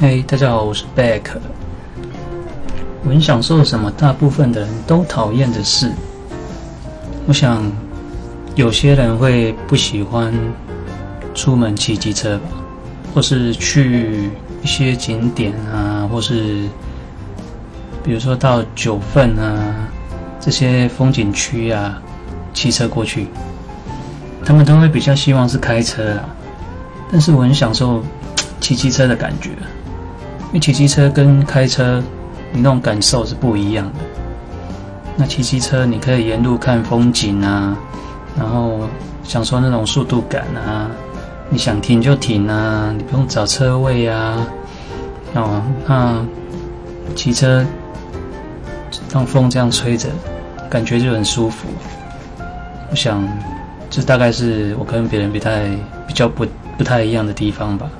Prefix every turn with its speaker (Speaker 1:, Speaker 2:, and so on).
Speaker 1: 嘿，大家好，我是 Beck。我很享受什么大部分的人都讨厌的事。我想，有些人会不喜欢出门骑机车吧，或是去一些景点啊，或是比如说到九份啊这些风景区啊，骑车过去，他们都会比较希望是开车啊。但是我很享受骑机车的感觉，因为骑机车跟开车，你那种感受是不一样的。那骑机车你可以沿路看风景啊，然后享受那种速度感啊，你想停就停啊，你不用找车位啊，哦，那骑车让风这样吹着，感觉就很舒服。我想，这大概是我跟别人比太比较不。不太一样的地方吧。